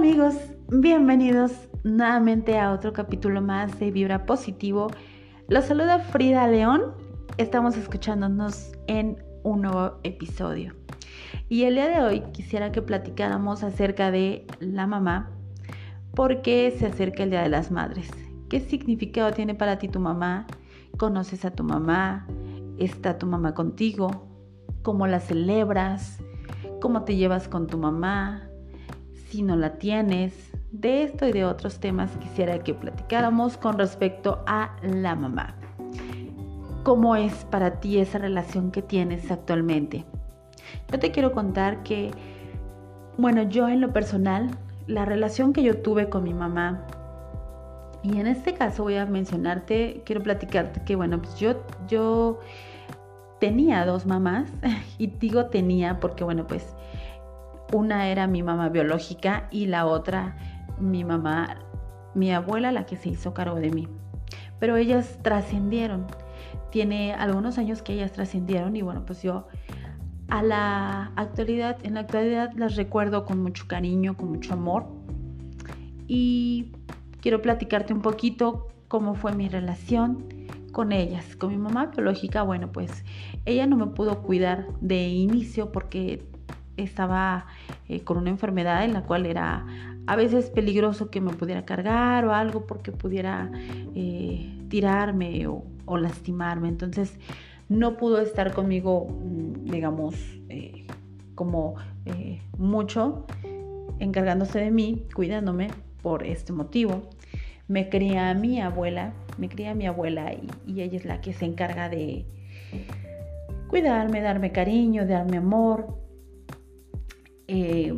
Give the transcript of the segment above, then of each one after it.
amigos, bienvenidos nuevamente a otro capítulo más de Vibra Positivo. Los saluda Frida León. Estamos escuchándonos en un nuevo episodio. Y el día de hoy quisiera que platicáramos acerca de la mamá, porque se acerca el Día de las Madres. ¿Qué significado tiene para ti tu mamá? ¿Conoces a tu mamá? ¿Está tu mamá contigo? ¿Cómo la celebras? ¿Cómo te llevas con tu mamá? Si no la tienes, de esto y de otros temas quisiera que platicáramos con respecto a la mamá. ¿Cómo es para ti esa relación que tienes actualmente? Yo te quiero contar que, bueno, yo en lo personal, la relación que yo tuve con mi mamá, y en este caso voy a mencionarte, quiero platicarte que, bueno, pues yo, yo tenía dos mamás, y digo tenía porque, bueno, pues una era mi mamá biológica y la otra mi mamá, mi abuela, la que se hizo cargo de mí. Pero ellas trascendieron. Tiene algunos años que ellas trascendieron y bueno, pues yo a la actualidad, en la actualidad las recuerdo con mucho cariño, con mucho amor. Y quiero platicarte un poquito cómo fue mi relación con ellas. Con mi mamá biológica, bueno, pues ella no me pudo cuidar de inicio porque estaba eh, con una enfermedad en la cual era a veces peligroso que me pudiera cargar o algo porque pudiera eh, tirarme o, lastimarme. Entonces no pudo estar conmigo, mm, digamos, eh, como mucho, encargándose de mí, cuidándome por este motivo. Me cría mi abuela, me cría mi abuela y, y ella es la que se encarga de cuidarme, darme cariño, darme amor, eh,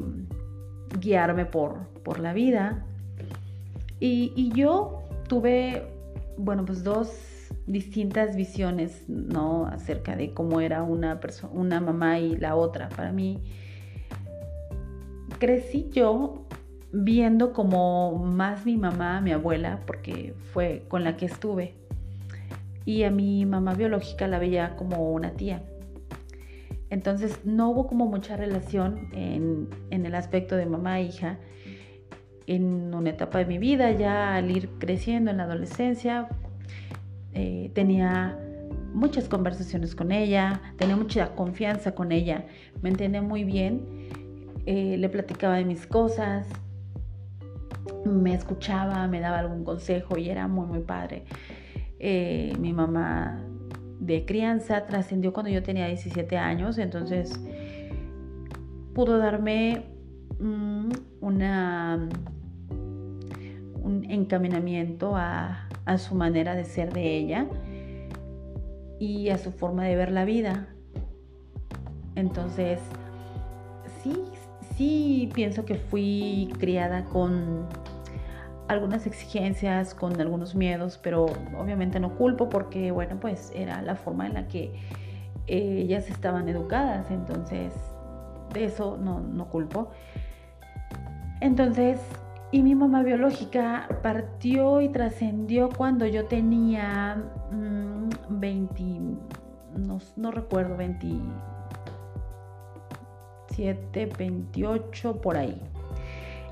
guiarme por, por la vida. Y, yo tuve, bueno, pues dos distintas visiones, ¿no? Acerca de cómo era una una mamá y la otra. Para mí, crecí yo viendo como más mi mamá, mi abuela, porque fue con la que estuve. Y a mi mamá biológica la veía como una tía. Entonces no hubo como mucha relación en, el aspecto de mamá e hija en una etapa de mi vida, ya al ir creciendo en la adolescencia, eh, tenía muchas conversaciones con ella, tenía mucha confianza con ella, me entendía muy bien, eh, le platicaba de mis cosas, me escuchaba, me daba algún consejo y era muy, muy padre. Eh, mi mamá de crianza trascendió cuando yo tenía 17 años, entonces pudo darme mm, una, un encaminamiento a, a su manera de ser de ella y a su forma de ver la vida. Entonces, sí, sí pienso que fui criada con algunas exigencias, con algunos miedos, pero obviamente no culpo porque, bueno, pues era la forma en la que ellas estaban educadas, entonces de eso no, no culpo. Entonces, y mi mamá biológica partió y trascendió cuando yo tenía 20, mm, no, no recuerdo, 27, 28, por ahí.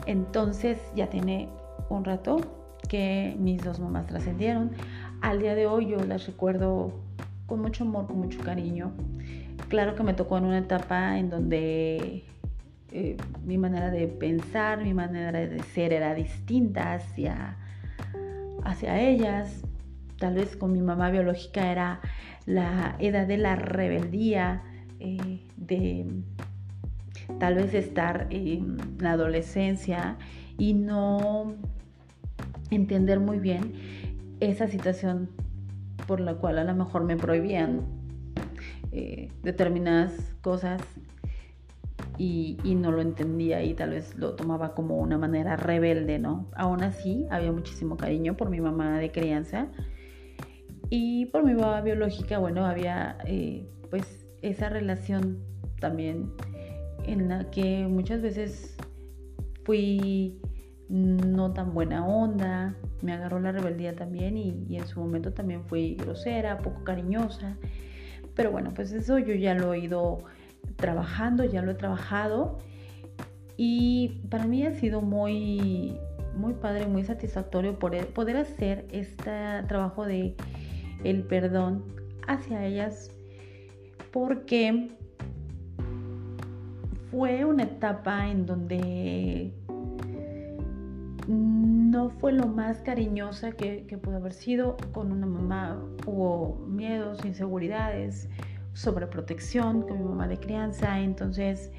Entonces ya tiene un rato que mis dos mamás trascendieron. Al día de hoy yo las recuerdo con mucho amor, con mucho cariño. Claro que me tocó en una etapa en donde eh, mi manera de pensar, mi manera de ser era distinta hacia, hacia ellas. Tal vez con mi mamá biológica era la edad de la rebeldía, eh, de tal vez estar en la adolescencia y no entender muy bien esa situación por la cual a lo mejor me prohibían eh, determinadas cosas y, no lo entendía y tal vez lo tomaba como una manera rebelde, ¿no? Aún así, había muchísimo cariño por mi mamá de crianza y por mi mamá biológica, bueno, había eh, pues esa relación también en la que muchas veces fui no tan buena onda, me agarró la rebeldía también y, en su momento también fui grosera, poco cariñosa. Pero bueno, pues eso yo ya lo he ido trabajando, ya lo he trabajado Y para mí ha sido muy, muy padre, muy satisfactorio poder, poder hacer este trabajo de el perdón hacia ellas porque fue una etapa en donde no fue lo más cariñosa que, pudo haber sido. Con una mamá hubo miedos, inseguridades, sobreprotección con mi mamá de crianza. Entonces,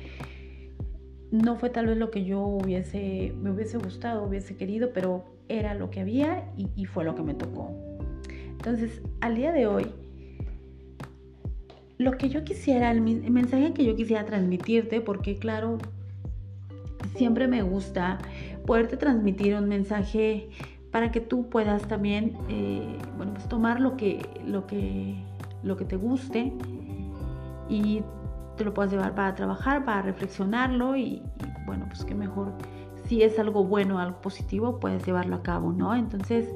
no fue tal vez lo que yo hubiese, me hubiese gustado, hubiese querido, pero era lo que había y fue lo que me tocó. Entonces, al día de hoy, lo que yo quisiera, el mensaje que yo quisiera transmitirte, porque claro, siempre me gusta poderte transmitir un mensaje para que tú puedas también, eh, bueno, pues tomar lo que, lo que, lo que te guste y te lo puedas llevar para trabajar, para reflexionarlo y, bueno, pues qué mejor si es algo bueno, algo positivo, puedes llevarlo a cabo, ¿no? Entonces,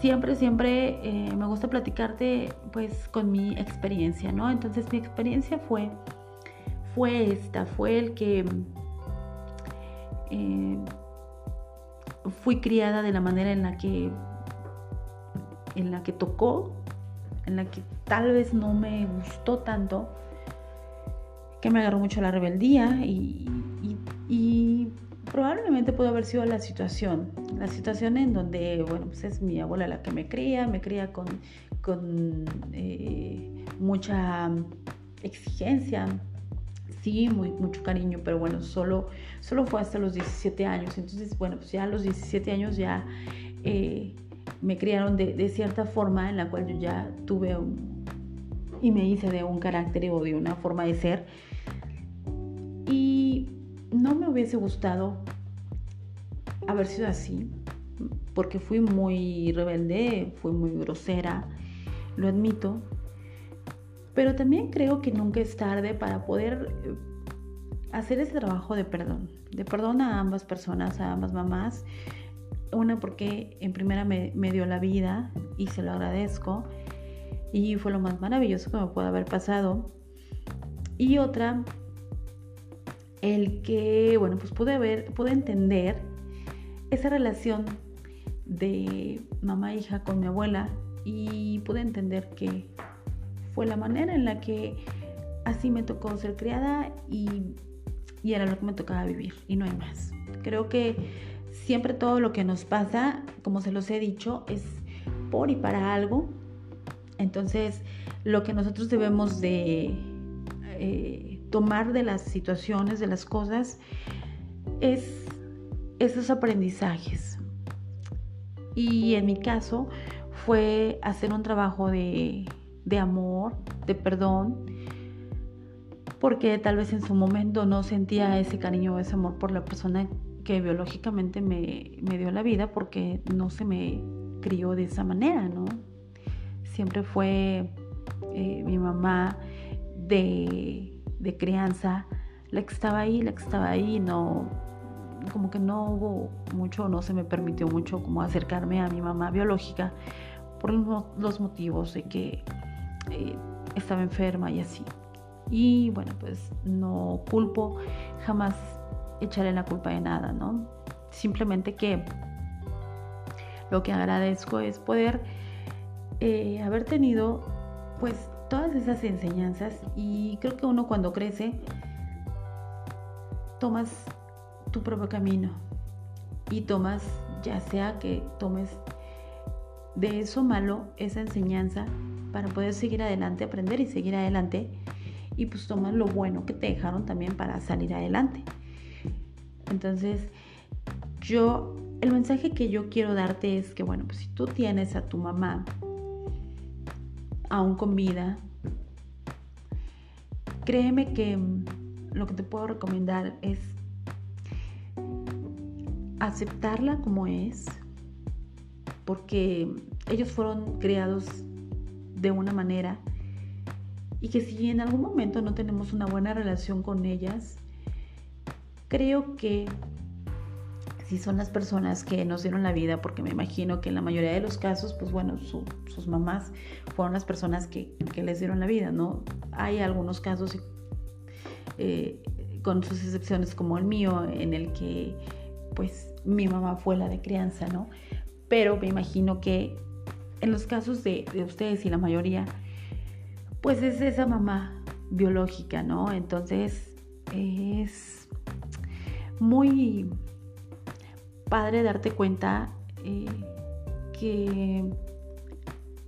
siempre, siempre eh, me gusta platicarte pues con mi experiencia, ¿no? Entonces mi experiencia fue, fue esta, fue el que eh, fui criada de la manera en la que, en la que tocó, en la que tal vez no me gustó tanto, que me agarró mucho la rebeldía y, probablemente pudo haber sido la situación, la situación en donde, bueno, pues es mi abuela la que me cría, me cría con, con eh, mucha exigencia, sí, muy, mucho cariño, pero bueno, solo, solo fue hasta los 17 años, entonces, bueno, pues ya a los 17 años ya eh, me criaron de, cierta forma en la cual yo ya tuve un, y me hice de un carácter o de una forma de ser. Y no me hubiese gustado haber sido así, porque fui muy rebelde, fui muy grosera, lo admito, pero también creo que nunca es tarde para poder eh, hacer ese trabajo de perdón, de perdón a ambas personas, a ambas mamás. Una porque en primera me, dio la vida y se lo agradezco y fue lo más maravilloso que me puede haber pasado. Y otra el que, bueno, pues pude ver, pude entender esa relación de mamá-hija con mi abuela y pude entender que fue la manera en la que así me tocó ser criada y, y era lo que me tocaba vivir y no hay más. Creo que siempre todo lo que nos pasa, como se los he dicho, es por y para algo. Entonces, lo que nosotros debemos de... Eh, tomar de las situaciones, de las cosas, es esos aprendizajes. Y en mi caso fue hacer un trabajo de, de amor, de perdón, porque tal vez en su momento no sentía ese cariño o ese amor por la persona que biológicamente me, me, dio la vida porque no se me crió de esa manera, ¿no? Siempre fue eh, mi mamá de de crianza, la que estaba ahí, la que estaba ahí, no, como que no hubo mucho, no se me permitió mucho como acercarme a mi mamá biológica por los motivos de que eh, estaba enferma y así. Y bueno, pues no culpo, jamás echaré la culpa de nada, ¿no? Simplemente que lo que agradezco es poder eh, haber tenido pues todas esas enseñanzas y creo que uno cuando crece tomas tu propio camino y tomas ya sea que tomes de eso malo esa enseñanza para poder seguir adelante, aprender y seguir adelante y pues tomas lo bueno que te dejaron también para salir adelante. Entonces, yo, el mensaje que yo quiero darte es que, bueno, pues si tú tienes a tu mamá aún con vida, créeme que mm, lo que te puedo recomendar es aceptarla como es, porque ellos fueron criados de una manera y que si en algún momento no tenemos una buena relación con ellas, creo que si son las personas que nos dieron la vida, porque me imagino que en la mayoría de los casos, pues bueno, sus mamás fueron las personas que, les dieron la vida, ¿no? Hay algunos casos eh, con sus excepciones como el mío, en el que pues mi mamá fue la de crianza, ¿no? Pero me imagino que en los casos de, de ustedes y la mayoría, pues es esa mamá biológica, ¿no? Entonces es muy padre darte cuenta eh, que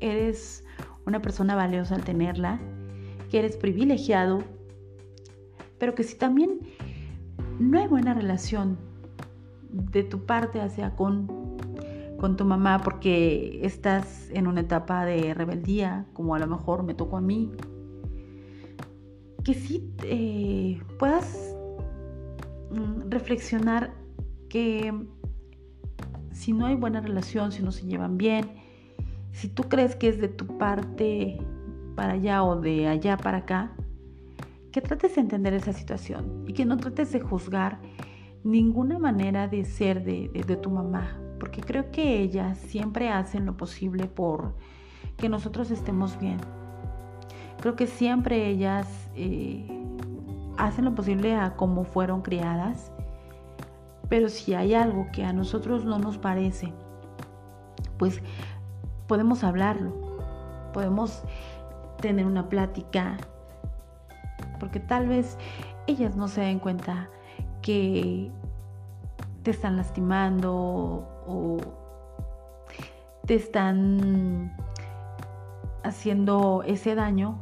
eres una persona valiosa al tenerla, que eres privilegiado, pero que si también no hay buena relación de tu parte hacia con, con tu mamá porque estás en una etapa de rebeldía, como a lo mejor me tocó a mí, que sí eh, puedas mm, reflexionar que si no hay buena relación, si no se llevan bien, si tú crees que es de tu parte para allá o de allá para acá, que trates de entender esa situación y que no trates de juzgar ninguna manera de ser de, tu mamá, porque creo que ellas siempre hacen lo posible por que nosotros estemos bien. Creo que siempre ellas eh, hacen lo posible a cómo fueron criadas, pero si hay algo que a nosotros no nos parece, pues podemos hablarlo, podemos tener una plática, porque tal vez ellas no se den cuenta que te están lastimando o te están haciendo ese daño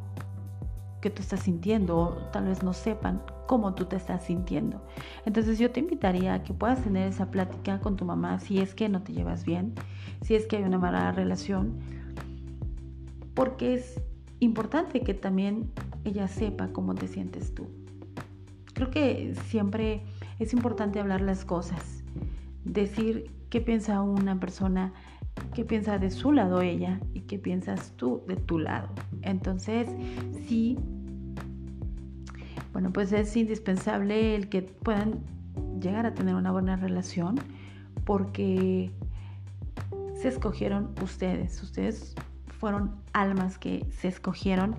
que tú estás sintiendo, tal vez no sepan cómo tú te estás sintiendo. Entonces yo te invitaría a que puedas tener esa plática con tu mamá si es que no te llevas bien, si es que hay una mala relación, porque es importante que también ella sepa cómo te sientes tú. Creo que siempre es importante hablar las cosas, decir qué piensa una persona, qué piensa de su lado ella y qué piensas tú de tu lado. Entonces, sí, bueno, pues es indispensable el que puedan llegar a tener una buena relación porque se escogieron ustedes, ustedes fueron almas que se escogieron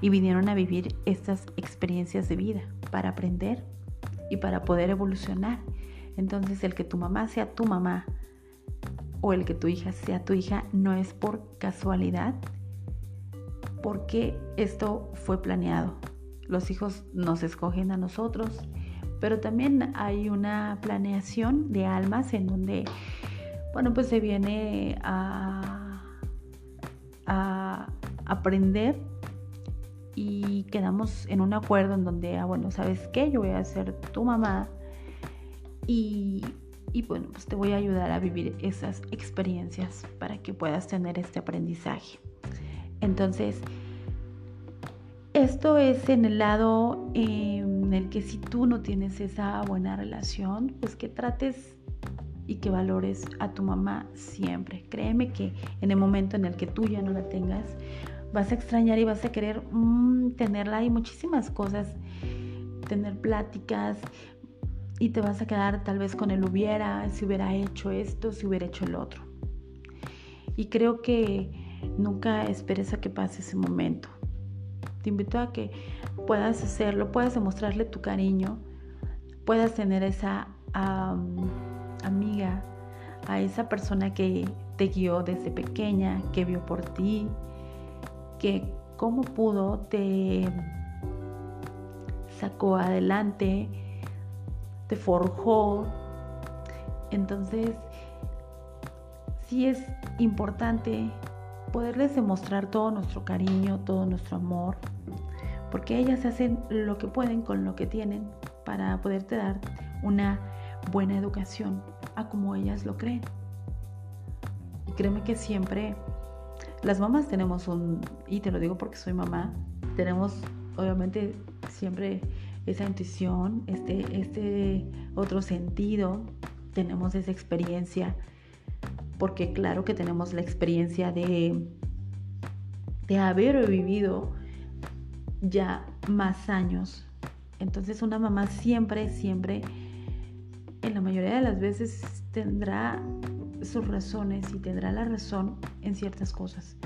y vinieron a vivir estas experiencias de vida para aprender y para poder evolucionar. Entonces el que tu mamá sea tu mamá o el que tu hija sea tu hija no es por casualidad, porque esto fue planeado. Los hijos nos escogen a nosotros, pero también hay una planeación de almas en donde, bueno, pues se viene a, aprender y quedamos en un acuerdo en donde, ah, bueno, ¿sabes qué? Yo voy a ser tu mamá y, bueno, pues te voy a ayudar a vivir esas experiencias para que puedas tener este aprendizaje. Entonces, esto es en el lado en el que si tú no tienes esa buena relación, pues que trates y que valores a tu mamá siempre. Créeme que en el momento en el que tú ya no la tengas, vas a extrañar y vas a querer mm, tenerla y muchísimas cosas, tener pláticas y te vas a quedar tal vez con el hubiera, si hubiera hecho esto, si hubiera hecho el otro. Y creo que nunca esperes a que pase ese momento. Te invito a que puedas hacerlo, puedas demostrarle tu cariño, puedas tener esa amiga, a esa persona que te guió desde pequeña, que vio por ti, que cómo pudo te sacó adelante, te forjó. Entonces, sí es importante poderles demostrar todo nuestro cariño, todo nuestro amor, porque ellas hacen lo que pueden con lo que tienen para poderte dar una buena educación a como ellas lo creen. Y créeme que siempre las mamás tenemos un, y te lo digo porque soy mamá, tenemos obviamente siempre esa intuición, este, este otro sentido, tenemos esa experiencia, porque claro que tenemos la experiencia de, de haber vivido ya más años. Entonces una mamá siempre, siempre, en la mayoría de las veces tendrá sus razones y tendrá la razón en ciertas cosas.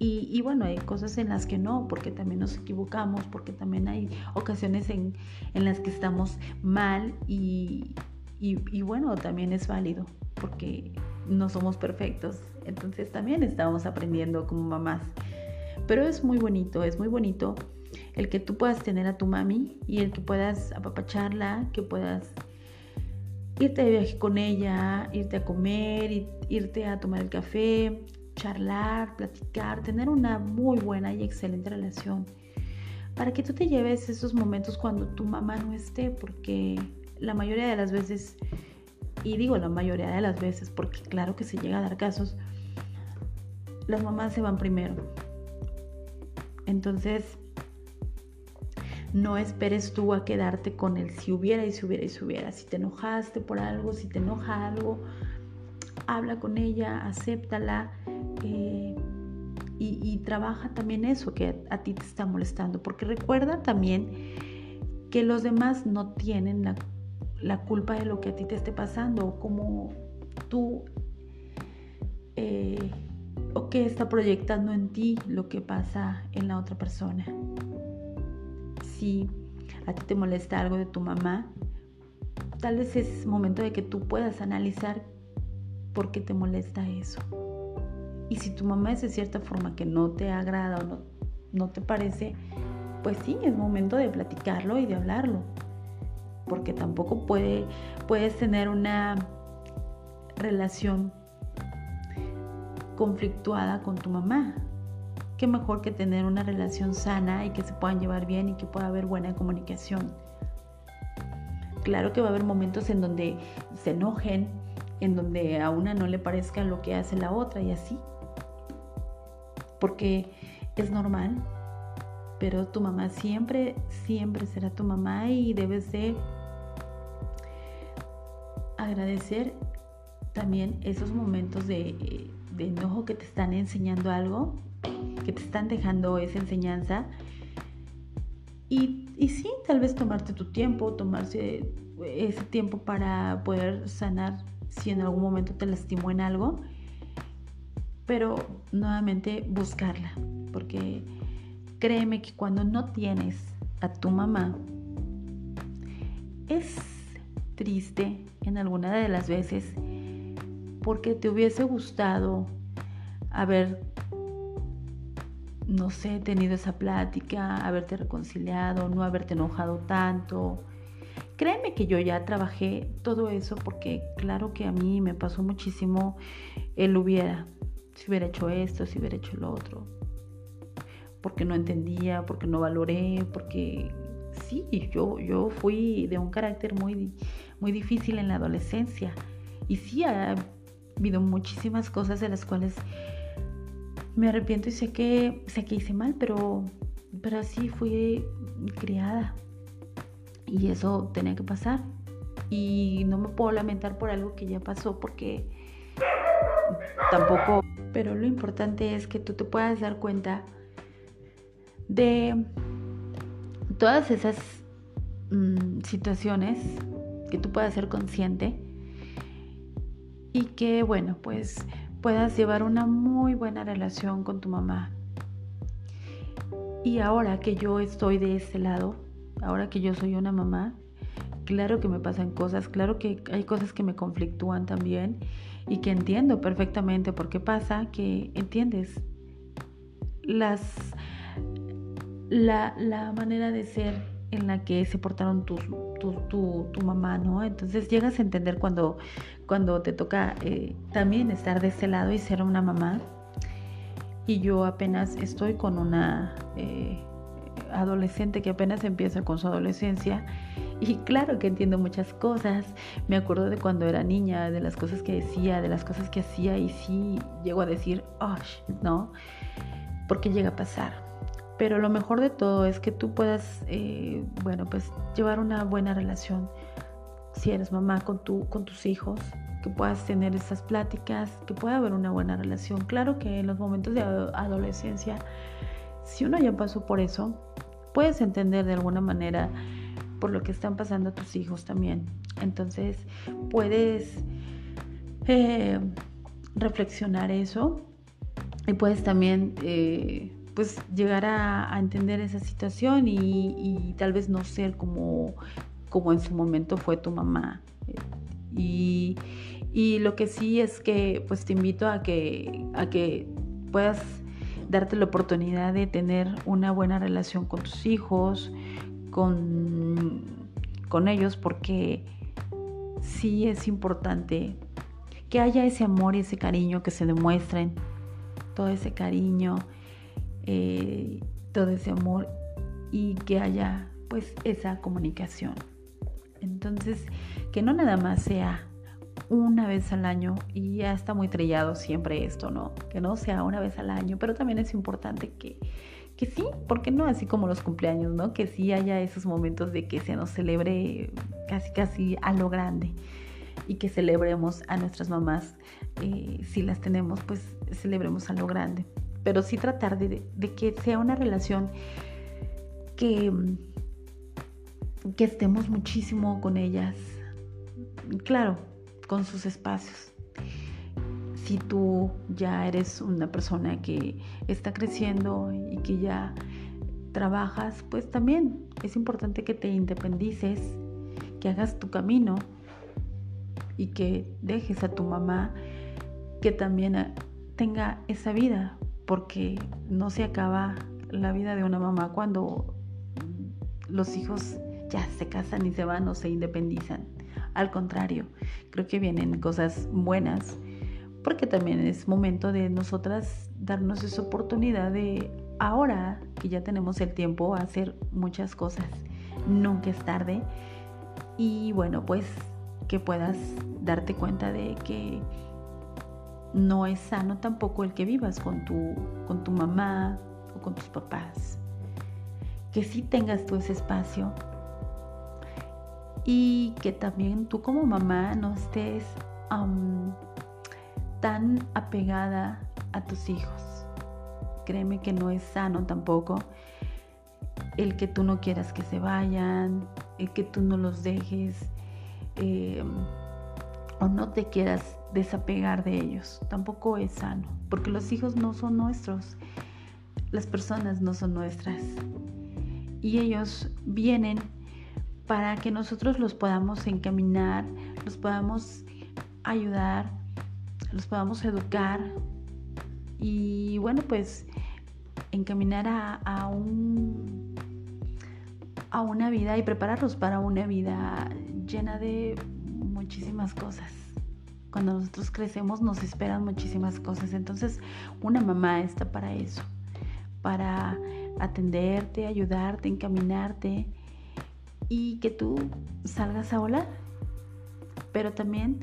Y, bueno, hay cosas en las que no, porque también nos equivocamos, porque también hay ocasiones en, las que estamos mal y, y, bueno, también es válido, porque no somos perfectos. Entonces también estamos aprendiendo como mamás. Pero es muy bonito, es muy bonito el que tú puedas tener a tu mami y el que puedas apapacharla, que puedas irte de viaje con ella, irte a comer, irte a tomar el café, charlar, platicar, tener una muy buena y excelente relación. Para que tú te lleves esos momentos cuando tu mamá no esté, porque la mayoría de las veces, y digo la mayoría de las veces, porque claro que se llega a dar casos, las mamás se van primero. Entonces, no esperes tú a quedarte con el si hubiera y si hubiera y si hubiera. Si te enojaste por algo, si te enoja algo, habla con ella, acéptala eh, y, trabaja también eso que a, ti te está molestando. Porque recuerda también que los demás no tienen la, culpa de lo que a ti te esté pasando o como tú eh, o que está proyectando en ti lo que pasa en la otra persona. Si a ti te molesta algo de tu mamá, tal vez es momento de que tú puedas analizar por qué te molesta eso. Y si tu mamá es de cierta forma que no te agrada o no, no te parece, pues sí, es momento de platicarlo y de hablarlo. Porque tampoco puede, puedes tener una relación conflictuada con tu mamá. Qué mejor que tener una relación sana y que se puedan llevar bien y que pueda haber buena comunicación. Claro que va a haber momentos en donde se enojen, en donde a una no le parezca lo que hace la otra y así. Porque es normal, pero tu mamá siempre, siempre será tu mamá y debes de agradecer también esos momentos de, enojo que te están enseñando algo, que te están dejando esa enseñanza. Y, sí, tal vez tomarte tu tiempo, tomarse ese tiempo para poder sanar si en algún momento te lastimó en algo, pero nuevamente buscarla, porque créeme que cuando no tienes a tu mamá, es triste en alguna de las veces porque te hubiese gustado haber, no sé, tenido esa plática, haberte reconciliado, no haberte enojado tanto, Créeme que yo ya trabajé todo eso porque claro que a mí me pasó muchísimo el hubiera, si hubiera hecho esto, si hubiera hecho lo otro, porque no entendía, porque no valoré, porque sí, yo, yo fui de un carácter muy, muy difícil en la adolescencia y sí ha habido muchísimas cosas de las cuales me arrepiento y sé que, sé que hice mal, pero, pero así fui criada. Y eso tenía que pasar. Y no me puedo lamentar por algo que ya pasó porque tampoco... Pero lo importante es que tú te puedas dar cuenta de todas esas mm, situaciones que tú puedas ser consciente y que, bueno, pues puedas llevar una muy buena relación con tu mamá. Y ahora que yo estoy de este lado, ahora que yo soy una mamá, claro que me pasan cosas, claro que hay cosas que me conflictúan también y que entiendo perfectamente por qué pasa, que entiendes las, la, manera de ser en la que se portaron tu, tu, mamá, ¿no? Entonces llegas a entender cuando, cuando te toca eh, también estar de ese lado y ser una mamá. Y yo apenas estoy con una eh, adolescente que apenas empieza con su adolescencia. Y claro que entiendo muchas cosas. Me acuerdo de cuando era niña, de las cosas que decía, de las cosas que hacía y sí llego a decir, oh, ¿no? Porque llega a pasar. Pero lo mejor de todo es que tú puedas, eh, bueno, pues llevar una buena relación si eres mamá con, tu, con tus hijos, que puedas tener esas pláticas, que pueda haber una buena relación. Claro que en los momentos de adolescencia, si uno ya pasó por eso, puedes entender de alguna manera por lo que están pasando tus hijos también. Entonces puedes eh, reflexionar eso y puedes también eh, pues llegar a, entender esa situación y, tal vez no ser como, como en su momento fue tu mamá. Y, y, lo que sí es que pues te invito a que, a que puedas darte la oportunidad de tener una buena relación con tus hijos, con, con ellos, porque sí es importante que haya ese amor y ese cariño que se demuestren, todo ese cariño, eh, todo ese amor y que haya pues esa comunicación. Entonces, que no nada más sea una vez al año y ya está muy trillado siempre esto, ¿no? Que no sea una vez al año, pero también es importante que, que sí, porque no? Así como los cumpleaños, ¿no? Que sí haya esos momentos de que se nos celebre casi, casi a lo grande y que celebremos a nuestras mamás. Eh, si las tenemos, pues celebremos a lo grande. Pero sí tratar de, de que sea una relación que, que estemos muchísimo con ellas. Claro, con sus espacios. Si tú ya eres una persona que está creciendo y que ya trabajas, pues también es importante que te independices, que hagas tu camino y que dejes a tu mamá que también tenga esa vida, porque no se acaba la vida de una mamá cuando los hijos ya se casan y se van o se independizan. Al contrario, creo que vienen cosas buenas, porque también es momento de nosotras darnos esa oportunidad de ahora que ya tenemos el tiempo a hacer muchas cosas. Nunca es tarde. Y bueno, pues que puedas darte cuenta de que no es sano tampoco el que vivas con tu, con tu mamá o con tus papás. Que sí tengas tú ese espacio y que también tú como mamá no estés tan apegada a tus hijos. Créeme que no es sano tampoco el que tú no quieras que se vayan, el que tú no los dejes eh, o no te quieras desapegar de ellos. Tampoco es sano, porque los hijos no son nuestros, las personas no son nuestras. Y ellos vienen para que nosotros los podamos encaminar, los podamos ayudar, los podamos educar y bueno, pues encaminar a, un, a una vida y prepararlos para una vida llena de muchísimas cosas. Cuando nosotros crecemos nos esperan muchísimas cosas. Entonces una mamá está para eso, para atenderte, ayudarte, encaminarte y que tú salgas a volar. Pero también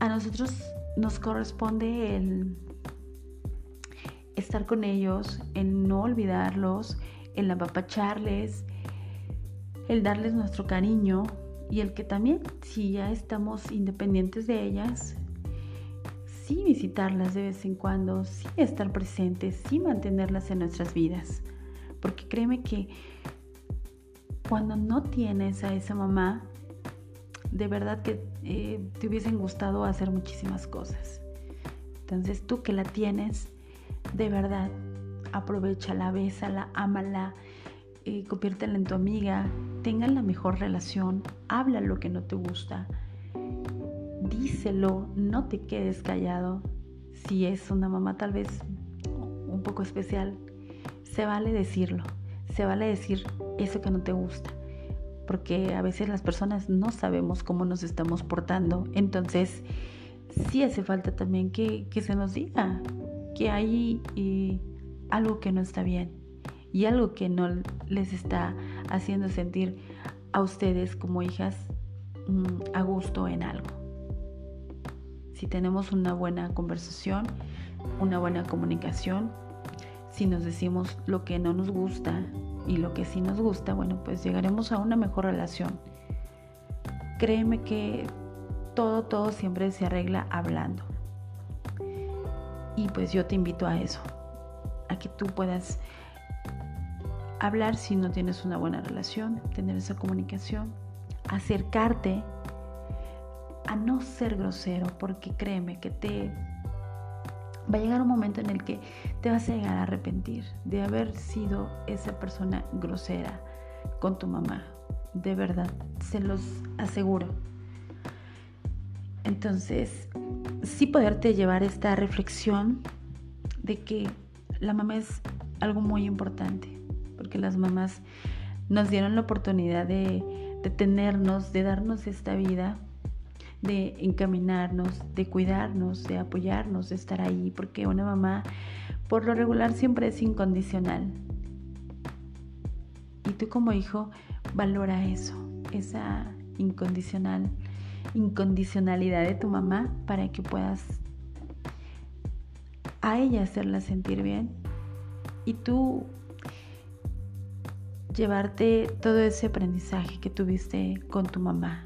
a nosotros nos corresponde el estar con ellos, el no olvidarlos, el apapacharles, el darles nuestro cariño y el que también, si ya estamos independientes de ellas, sí visitarlas de vez en cuando, sí estar presentes, sí mantenerlas en nuestras vidas. Porque créeme que cuando no tienes a esa mamá, de verdad que eh, te hubiesen gustado hacer muchísimas cosas. Entonces tú que la tienes, de verdad, aprovechala, bésala, ámala, eh, conviértela en tu amiga, tengan la mejor relación, habla lo que no te gusta, díselo, no te quedes callado. Si es una mamá tal vez un poco especial, se vale decirlo se vale decir eso que no te gusta, porque a veces las personas no sabemos cómo nos estamos portando, entonces sí hace falta también que, se nos diga que hay eh, algo que no está bien y algo que no les está haciendo sentir a ustedes como hijas mm, a gusto en algo. Si tenemos una buena conversación, una buena comunicación, si nos decimos lo que no nos gusta y lo que sí nos gusta, bueno, pues llegaremos a una mejor relación. Créeme que todo, todo siempre se arregla hablando. Y pues yo te invito a eso, a que tú puedas hablar si no tienes una buena relación, tener esa comunicación, acercarte a no ser grosero, porque créeme que te va a llegar un momento en el que te vas a llegar a arrepentir de haber sido esa persona grosera con tu mamá. De verdad, se los aseguro. Entonces, sí poderte llevar esta reflexión de que la mamá es algo muy importante, porque las mamás nos dieron la oportunidad de, de tenernos, de darnos esta vida de encaminarnos, de cuidarnos, de apoyarnos, de estar ahí, porque una mamá por lo regular siempre es incondicional. Y tú como hijo valora eso, esa incondicional, incondicionalidad de tu mamá para que puedas a ella hacerla sentir bien y tú llevarte todo ese aprendizaje que tuviste con tu mamá,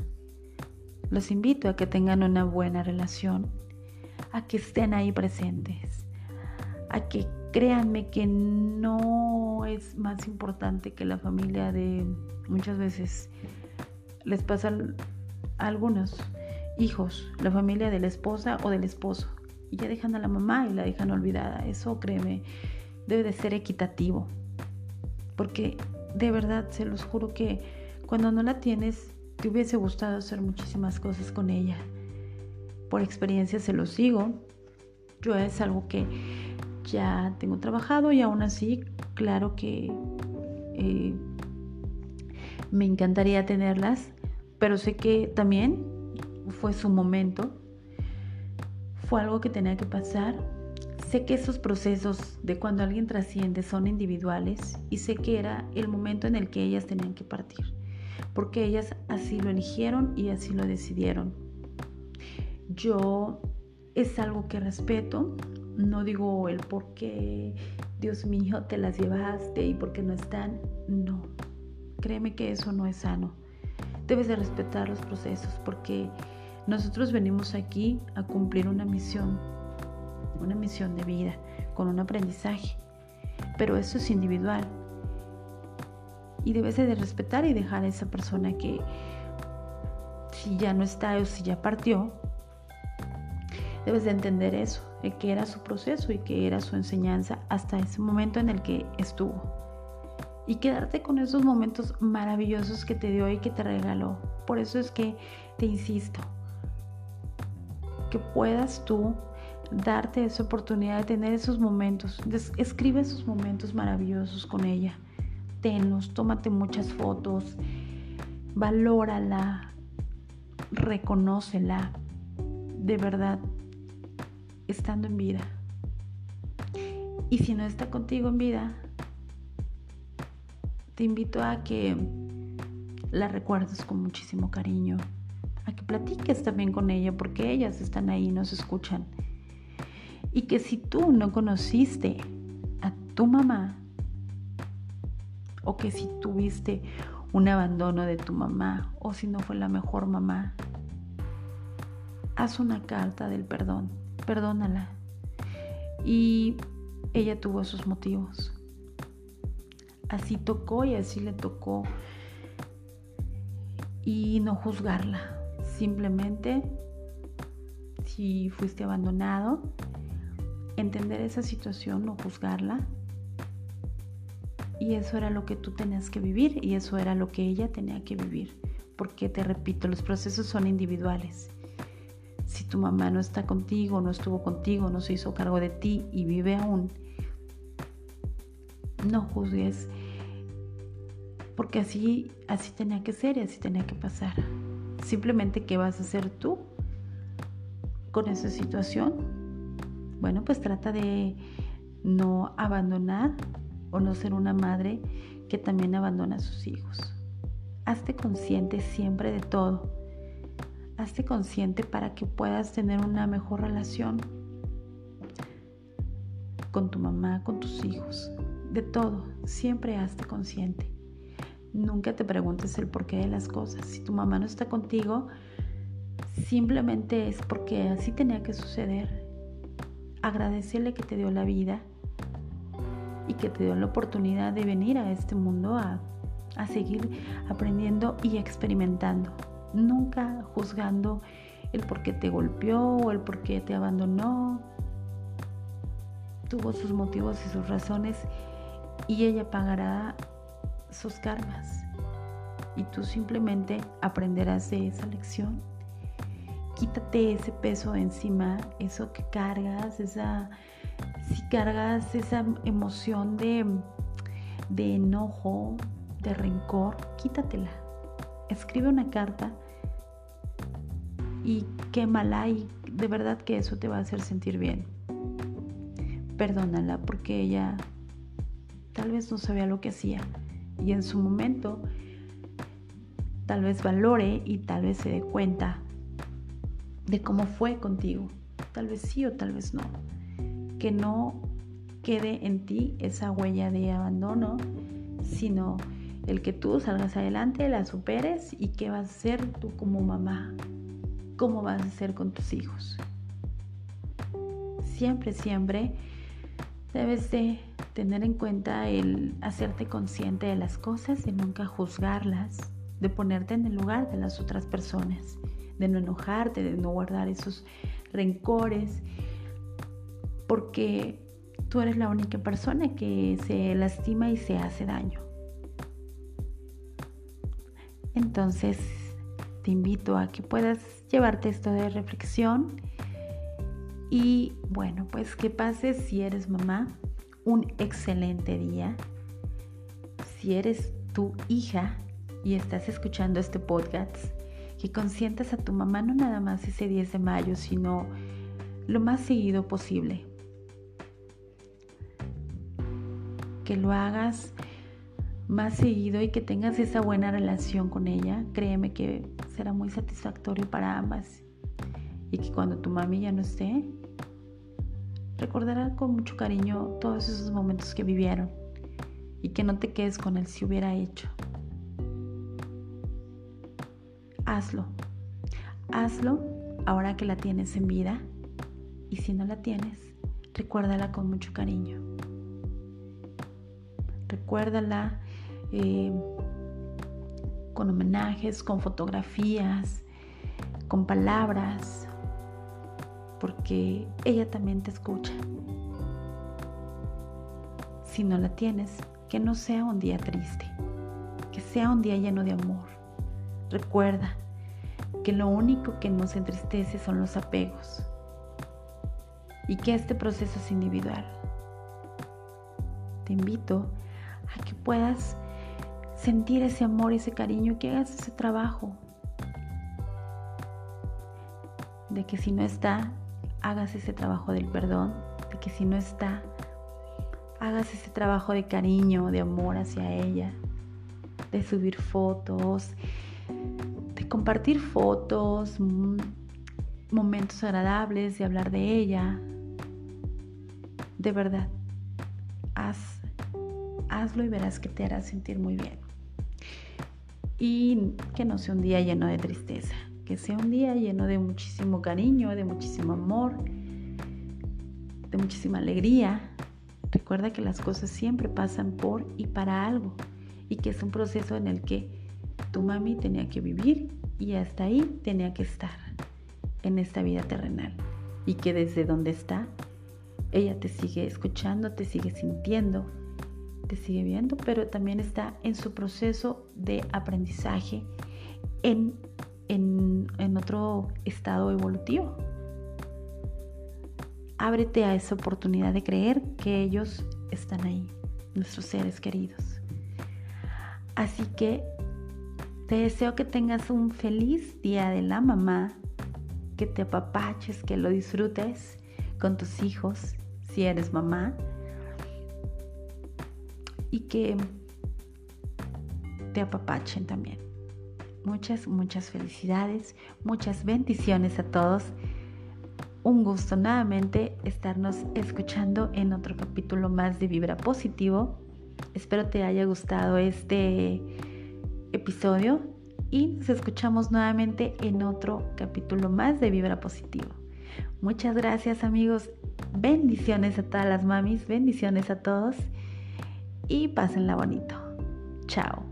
los invito a que tengan una buena relación, a que estén ahí presentes, a que créanme que no es más importante que la familia de muchas veces les pasa algunos hijos, la familia de la esposa o del esposo, y ya dejan a la mamá y la dejan olvidada. Eso, créeme, debe de ser equitativo, porque de verdad se los juro que cuando no la tienes te hubiese gustado hacer muchísimas cosas con ella. Por experiencia se lo sigo. Yo es algo que ya tengo trabajado y aún así, claro que eh, me encantaría tenerlas, pero sé que también fue su momento, fue algo que tenía que pasar. Sé que esos procesos de cuando alguien trasciende son individuales y sé que era el momento en el que ellas tenían que partir porque ellas así lo eligieron y así lo decidieron. Yo es algo que respeto, no digo el por qué, Dios mío, te las llevaste y por qué no están, no, créeme que eso no es sano. Debes de respetar los procesos porque nosotros venimos aquí a cumplir una misión, una misión de vida, con un aprendizaje, pero eso es individual y debes de respetar y dejar a esa persona que si ya no está o si ya partió, debes de entender eso, que era su proceso y que era su enseñanza hasta ese momento en el que estuvo. Y quedarte con esos momentos maravillosos que te dio y que te regaló. Por eso es que te insisto, que puedas tú darte esa oportunidad de tener esos momentos. Escribe esos momentos maravillosos con ella tómate muchas fotos, valórala, reconócela, de verdad, estando en vida. Y si no está contigo en vida, te invito a que la recuerdes con muchísimo cariño, a que platiques también con ella, porque ellas están ahí, nos escuchan. Y que si tú no conociste a tu mamá, o que si tuviste un abandono de tu mamá o si no fue la mejor mamá, haz una carta del perdón, perdónala. Y ella tuvo sus motivos. Así tocó y así le tocó. Y no juzgarla, simplemente si fuiste abandonado, entender esa situación, no juzgarla y eso era lo que tú tenías que vivir y eso era lo que ella tenía que vivir. Porque te repito, los procesos son individuales. Si tu mamá no está contigo, no estuvo contigo, no se hizo cargo de ti y vive aún, no juzgues. Porque así, así tenía que ser y así tenía que pasar. Simplemente, ¿qué vas a hacer tú con esa situación? Bueno, pues trata de no abandonar o no ser una madre que también abandona a sus hijos. Hazte consciente siempre de todo. Hazte consciente para que puedas tener una mejor relación con tu mamá, con tus hijos, de todo. Siempre hazte consciente. Nunca te preguntes el porqué de las cosas. Si tu mamá no está contigo, simplemente es porque así tenía que suceder. Agradecerle que te dio la vida y que te dio la oportunidad de venir a este mundo a, a seguir aprendiendo y experimentando. Nunca juzgando el por qué te golpeó o el por qué te abandonó. tuvo sus motivos y sus razones y ella pagará sus karmas. Y tú simplemente aprenderás de esa lección. Quítate ese peso encima, eso que cargas, esa, si cargas esa emoción de, de enojo, de rencor, quítatela. Escribe una carta y quémala y de verdad que eso te va a hacer sentir bien. Perdónala porque ella tal vez no sabía lo que hacía y en su momento tal vez valore y tal vez se dé cuenta de cómo fue contigo. Tal vez sí o tal vez no. Que no quede en ti esa huella de abandono, sino el que tú salgas adelante, la superes y qué vas a hacer tú como mamá, cómo vas a hacer con tus hijos. Siempre, siempre debes de tener en cuenta el hacerte consciente de las cosas, de nunca juzgarlas, de ponerte en el lugar de las otras personas, de no enojarte, de no guardar esos rencores, porque tú eres la única persona que se lastima y se hace daño. Entonces, te invito a que puedas llevarte esto de reflexión y bueno, pues que pases si eres mamá un excelente día. Si eres tu hija y estás escuchando este podcast, que consientas a tu mamá no nada más ese 10 de mayo, sino lo más seguido posible. Que lo hagas más seguido y que tengas esa buena relación con ella, créeme que será muy satisfactorio para ambas. Y que cuando tu mami ya no esté, recordará con mucho cariño todos esos momentos que vivieron y que no te quedes con el si hubiera hecho. Hazlo. Hazlo ahora que la tienes en vida y si no la tienes, recuérdala con mucho cariño. Recuérdala eh, con homenajes, con fotografías, con palabras, porque ella también te escucha. Si no la tienes, que no sea un día triste, que sea un día lleno de amor. Recuerda que lo único que nos entristece son los apegos y que este proceso es individual. Te invito a que puedas sentir ese amor, ese cariño, que hagas ese trabajo. De que si no está, hagas ese trabajo del perdón. De que si no está, hagas ese trabajo de cariño, de amor hacia ella. De subir fotos, de compartir fotos, mm, momentos agradables, de hablar de ella. De verdad, hazlo y verás que te hará sentir muy bien y que no sea un día lleno de tristeza, que sea un día lleno de muchísimo cariño, de muchísimo amor, de muchísima alegría. Recuerda que las cosas siempre pasan por y para algo y que es un proceso en el que tu mami tenía que vivir y hasta ahí tenía que estar en esta vida terrenal y que desde donde está ella te sigue escuchando, te sigue sintiendo, te sigue viendo, pero también está en su proceso de aprendizaje en, en, otro estado evolutivo. Ábrete a esa oportunidad de creer que ellos están ahí, nuestros seres queridos. Así que te deseo que tengas un feliz día de la mamá, que te apapaches, que lo disfrutes con tus hijos, si eres mamá y que te apapachen también. Muchas, muchas felicidades, muchas bendiciones a todos. Un gusto nuevamente estarnos escuchando en otro capítulo más de Vibra Positivo. Espero te haya gustado este episodio y nos escuchamos nuevamente en otro capítulo más de Vibra Positivo. Muchas gracias amigos, bendiciones a todas las mamis, bendiciones a todos y pásenla bonito. Chao.